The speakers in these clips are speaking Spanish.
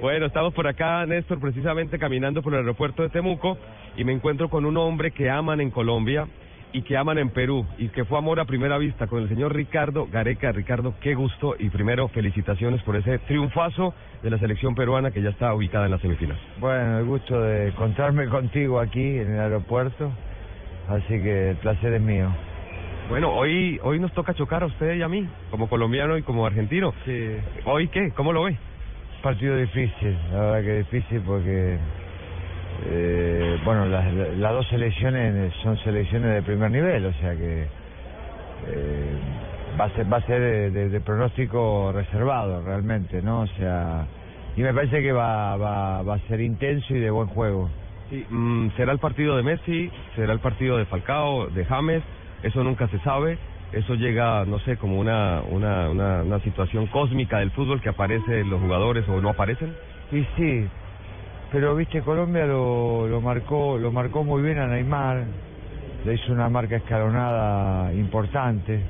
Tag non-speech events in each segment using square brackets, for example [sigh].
Bueno, estamos por acá, Néstor, precisamente caminando por el aeropuerto de Temuco y me encuentro con un hombre que aman en Colombia y que aman en Perú y que fue amor a primera vista con el señor Ricardo Gareca. Ricardo, qué gusto y primero felicitaciones por ese triunfazo de la selección peruana que ya está ubicada en la semifinal. Bueno, el gusto de encontrarme contigo aquí en el aeropuerto, así que el placer es mío. Bueno, hoy hoy nos toca chocar a usted y a mí, como colombiano y como argentino. Sí. ¿Hoy qué? ¿Cómo lo ve? Partido difícil, la verdad que difícil porque, eh, bueno, las, las dos selecciones son selecciones de primer nivel, o sea que eh, va a ser, va a ser de, de- de pronóstico reservado realmente, ¿no? O sea, y me parece que va, va, va a ser intenso y de buen juego. Sí, mm, será el partido de Messi, será el partido de Falcao, de James, eso nunca se sabe. Eso llega, no sé, como una, una, una, una situación cósmica del fútbol que aparecen los jugadores o no aparecen. Y sí, pero viste Colombia lo, lo marcó lo marcó muy bien a Neymar, le hizo una marca escalonada importante.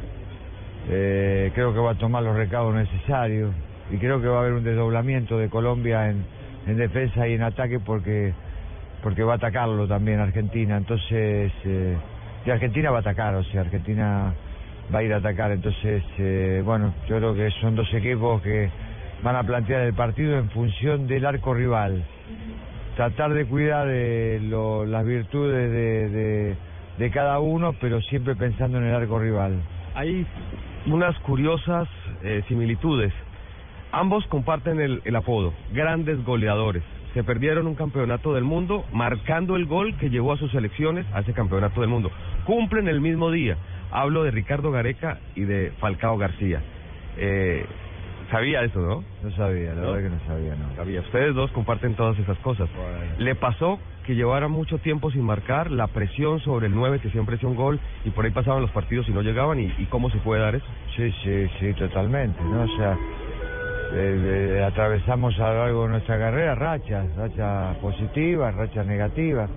Eh, creo que va a tomar los recados necesarios y creo que va a haber un desdoblamiento de Colombia en, en defensa y en ataque porque porque va a atacarlo también Argentina. Entonces, eh, y Argentina va a atacar, o sea, Argentina va a ir a atacar. Entonces, eh, bueno, yo creo que son dos equipos que van a plantear el partido en función del arco rival. Tratar de cuidar eh, lo- las virtudes de, de, de cada uno, pero siempre pensando en el arco rival. Hay unas curiosas eh, similitudes. Ambos comparten el, el apodo, grandes goleadores. Se perdieron un campeonato del mundo marcando el gol que llevó a sus selecciones a ese campeonato del mundo. Cumplen el mismo día. Hablo de Ricardo Gareca y de Falcao García. Eh, sabía eso, ¿no? No sabía, la ¿No? verdad que no sabía, no. Sabía. Ustedes dos comparten todas esas cosas. Bueno. ¿Le pasó que llevara mucho tiempo sin marcar, la presión sobre el 9 que siempre hacía un gol y por ahí pasaban los partidos y no llegaban? ¿Y, y cómo se puede dar eso? Sí, sí, sí, totalmente, ¿no? O sea, eh, eh, atravesamos a lo largo de nuestra carrera rachas, rachas positivas, rachas negativas.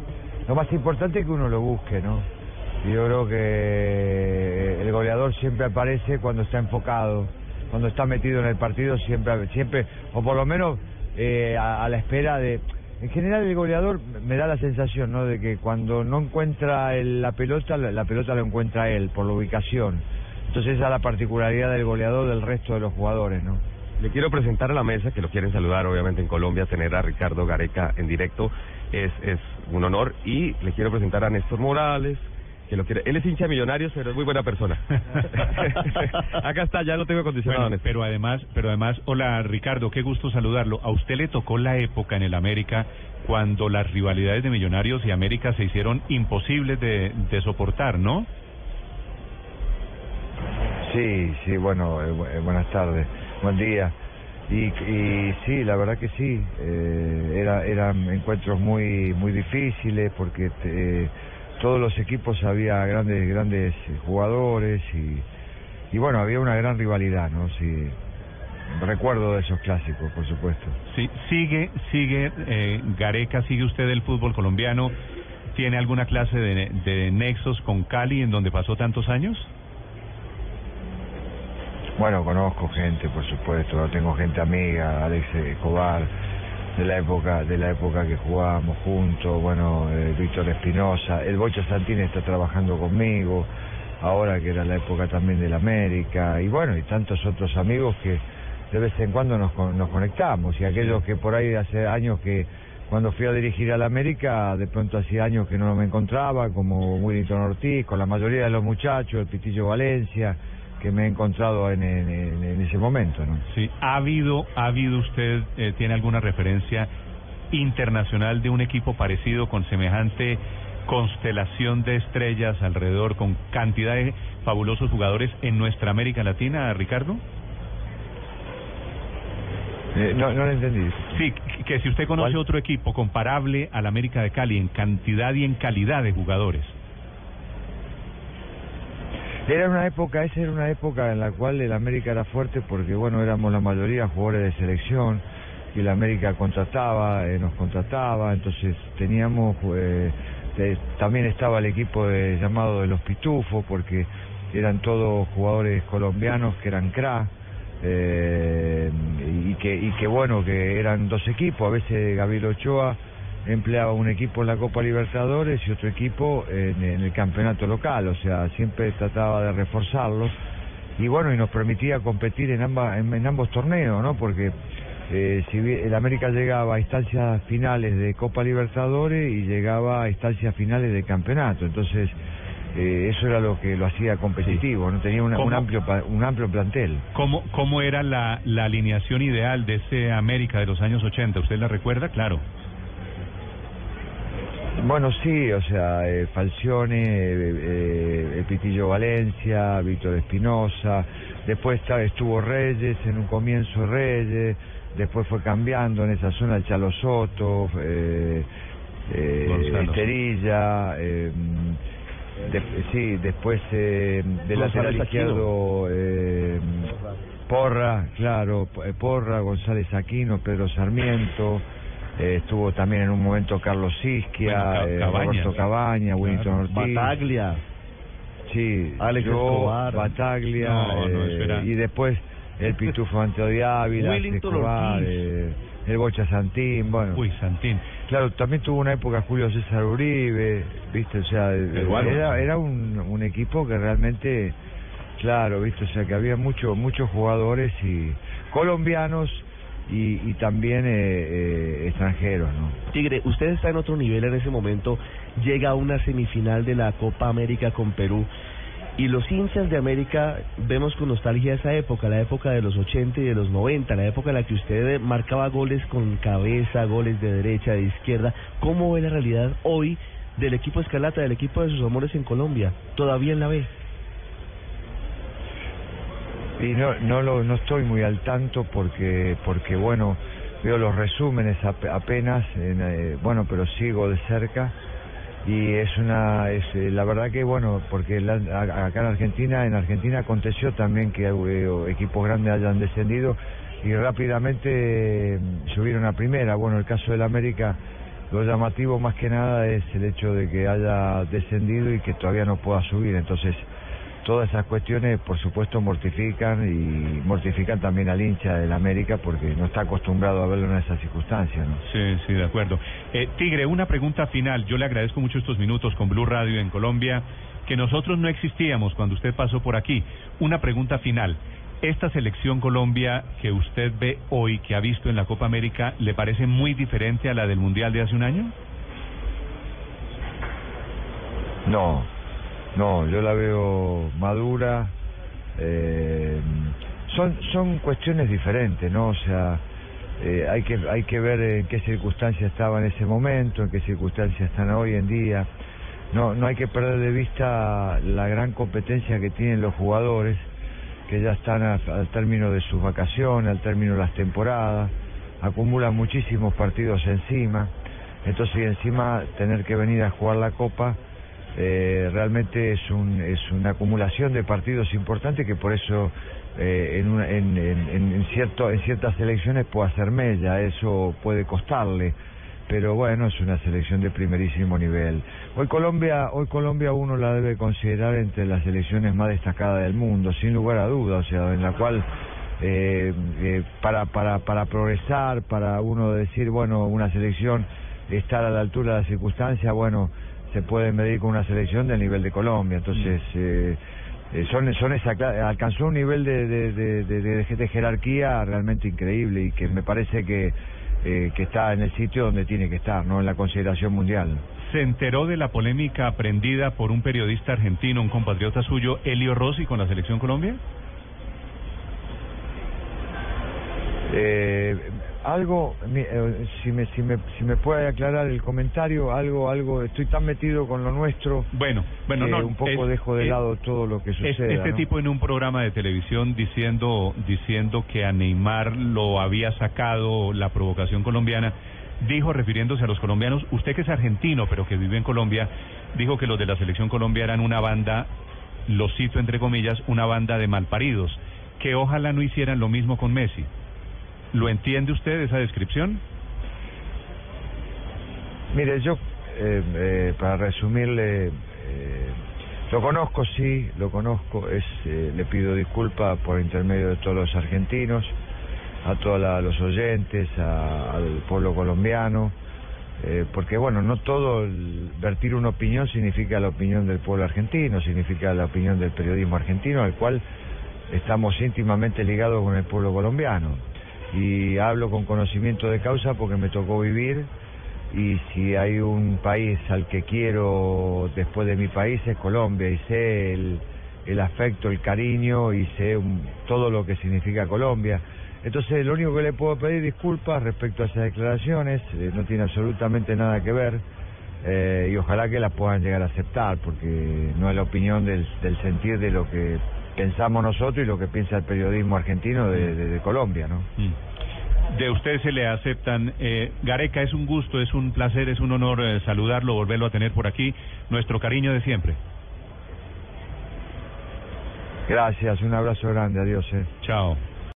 Lo más importante es que uno lo busque, ¿no? Yo creo que el goleador siempre aparece cuando está enfocado, cuando está metido en el partido, siempre, siempre o por lo menos eh, a, la espera de... En general el goleador me da la sensación, ¿no? De que cuando no encuentra el- la pelota, la, la pelota lo encuentra él, por la ubicación. Entonces esa es la particularidad del goleador del resto de los jugadores, ¿no? Le quiero presentar a la mesa, que lo quieren saludar obviamente en Colombia, tener a Ricardo Gareca en directo es, es un honor. Y le quiero presentar a Néstor Morales, que lo quiere. Él es hincha de millonarios, pero es muy buena persona. [laughs] Acá está, ya lo tengo acondicionado, Bueno, pero además, pero además, hola Ricardo, qué gusto saludarlo. A usted le tocó la época en el América cuando las rivalidades de Millonarios y América se hicieron imposibles de, de soportar, ¿no? Sí, sí, bueno, eh, eh, buenas tardes, buen día. Y, y sí, la verdad que sí, eh, era, eran encuentros muy muy difíciles porque eh, todos los equipos había grandes grandes eh, jugadores y, y bueno, había una gran rivalidad, ¿no? Sí, recuerdo de esos clásicos, por supuesto. Sí, sigue, sigue eh, Gareca, sigue usted el fútbol colombiano. ¿Tiene alguna clase de, de nexos con Cali en donde pasó tantos años? Bueno, conozco gente, por supuesto, tengo gente amiga, Alex Escobar, de la época de la época que jugábamos juntos, bueno, eh, Víctor Espinosa, el Bocho Santini está trabajando conmigo, ahora que era la época también del América, y bueno, y tantos otros amigos que de vez en cuando nos, nos conectamos, y aquellos que por ahí hace años que cuando fui a dirigir al América, de pronto hacía años que no me encontraba, como Willington Ortiz, con la mayoría de los muchachos, el Pitillo Valencia, que me he encontrado en, en- en- en ese momento, ¿no? Sí, ¿ha habido, ha habido usted, eh, tiene alguna referencia internacional de un equipo parecido con semejante constelación de estrellas alrededor, con cantidad de fabulosos jugadores en nuestra América Latina, Ricardo? Eh, no, no lo entendí. Sí, que si usted conoce ¿Cuál? otro equipo comparable al América de Cali en cantidad y en calidad de jugadores. Era una época, esa era una época en la cual el América era fuerte porque, bueno, éramos la mayoría jugadores de selección y el América contrataba, eh, nos contrataba, entonces teníamos, eh, también estaba el equipo de, llamado de los Pitufos porque eran todos jugadores colombianos que eran cra, eh, y que y que bueno que eran dos equipos a veces Gabriel Ochoa empleaba un equipo en la Copa Libertadores y otro equipo en, en el campeonato local o sea siempre trataba de reforzarlos y bueno y nos permitía competir en ambas en, en ambos torneos no porque eh, si el América llegaba a instancias finales de Copa Libertadores y llegaba a instancias finales de campeonato entonces eh, eso era lo que lo hacía competitivo, no tenía una- un amplio un amplio plantel. ¿Cómo, cómo era la, la alineación ideal de ese América de los años 80? ¿Usted la recuerda? Claro. Bueno, sí, o sea, eh, Falcione, eh, eh, el Pitillo Valencia, Víctor Espinosa, después estuvo Reyes, en un comienzo Reyes, después fue cambiando en esa zona el Chalo Soto, eh, eh. Esterilla, eh, de- sí, después eh, de González lateral izquierdo eh, Porra, claro, Porra, González Aquino, Pedro Sarmiento, eh, estuvo también en un momento Carlos Sisquia, Bueno, Ca- eh, Cabañas. Roberto Cabaña, Willington Ortiz. Bataglia. Sí, Alex yo, Escobar. Bataglia, No, no, eh, y después el Pitufo Ante de Ávila, Escobar, eh, el Bocha Santín, bueno. Uy, Santín. Claro, también tuvo una época Julio César Uribe, viste, o sea, Peruano. era, era un, un equipo que realmente, claro, viste, o sea, que había mucho, muchos jugadores y colombianos y, y también eh, eh, extranjeros, ¿no? Tigre, usted está en otro nivel en ese momento, llega a una semifinal de la Copa América con Perú y los hinchas de América vemos con nostalgia esa época, la época de los 80 y de los 90, la época en la que usted marcaba goles con cabeza, goles de derecha, de izquierda. ¿Cómo ve la realidad hoy del equipo Escarlata, del equipo de sus amores en Colombia? ¿Todavía la B? Y no, no, lo, no estoy muy al tanto porque, porque bueno, veo los resúmenes ap- apenas, en, eh, bueno, pero sigo de cerca y es una, es eh, la verdad que bueno, porque la- acá en Argentina, en Argentina aconteció también que eh, equipos grandes hayan descendido y rápidamente eh, subieron a primera. Bueno, el caso del América, lo llamativo más que nada es el hecho de que haya descendido y que todavía no pueda subir, entonces todas esas cuestiones por supuesto mortifican y mortifican también al hincha del América porque no está acostumbrado a verlo en esas circunstancias, ¿no? Sí, sí, de acuerdo. Eh, Tigre, una pregunta final. Yo le agradezco mucho estos minutos con Blue Radio en Colombia, que nosotros no existíamos cuando usted pasó por aquí. Una pregunta final. ¿Esta selección Colombia que usted ve hoy, que ha visto en la Copa América, le parece muy diferente a la del Mundial de hace un año? No, no, yo la veo madura. eh, son son cuestiones diferentes, ¿no? O sea, eh, hay que hay que ver en qué circunstancias estaba en ese momento, en qué circunstancias están hoy en día. No no hay que perder de vista la gran competencia que tienen los jugadores, que ya están a- al término de sus vacaciones, al término de las temporadas, acumulan muchísimos partidos encima. Entonces, y encima tener que venir a jugar la Copa, eh, realmente es, un, es una acumulación de partidos importantes que por eso eh, en, una- en, en, en- cierto, en ciertas selecciones puede hacer mella, eso puede costarle. Pero bueno, es una selección de primerísimo nivel. Hoy Colombia, hoy Colombia uno la debe considerar entre las selecciones más destacadas del mundo, sin lugar a dudas, o sea, en la cual eh, eh, para, para, para progresar, para uno decir, bueno, una selección estar a la altura de las circunstancias, bueno, se puede medir con una selección del nivel de Colombia. Entonces, eh, eh, son, son esa, alcanzó un nivel de, de, de, de- de- de jerarquía realmente increíble y que me parece que, eh, que está en el sitio donde tiene que estar, no en la consideración mundial. ¿Se enteró de la polémica aprendida por un periodista argentino, un compatriota suyo, Elio Rossi, con la selección Colombia? Eh, algo, eh, si me, si me, si me puede aclarar el comentario, algo, algo, estoy tan metido con lo nuestro Bueno, bueno, que no, un poco es- dejo de es- lado todo lo que sucede. este tipo en un programa de televisión diciendo diciendo que a Neymar lo había sacado la provocación colombiana, dijo refiriéndose a los colombianos, usted que es argentino pero que vive en Colombia, dijo que los de la selección Colombia eran una banda, lo cito entre comillas, una banda de malparidos, que ojalá no hicieran lo mismo con Messi. ¿Lo entiende usted esa descripción? Mire, yo, eh, eh, para resumirle, eh, Lo conozco, sí, lo conozco. Es, eh, le pido disculpas por intermedio de todos los argentinos, a todos los oyentes, al pueblo colombiano, eh, porque bueno, no todo vertir una opinión significa la opinión del pueblo argentino, significa la opinión del periodismo argentino, al cual estamos íntimamente ligados con el pueblo colombiano. Y hablo con conocimiento de causa porque me tocó vivir y si hay un país al que quiero después de mi país es Colombia y sé el, el afecto, el cariño y sé un- todo lo que significa Colombia. Entonces lo único que le puedo pedir disculpas respecto a esas declaraciones, eh, no tiene absolutamente nada que ver eh, y ojalá que las puedan llegar a aceptar porque no es la opinión del, del sentir de lo que pensamos nosotros y lo que piensa el periodismo argentino de, de- de Colombia, ¿no? Mm. De usted se le aceptan. Eh, Gareca, es un gusto, es un placer, es un honor eh, saludarlo, volverlo a tener por aquí. Nuestro cariño de siempre. Gracias, un abrazo grande, adiós. Eh. Chao.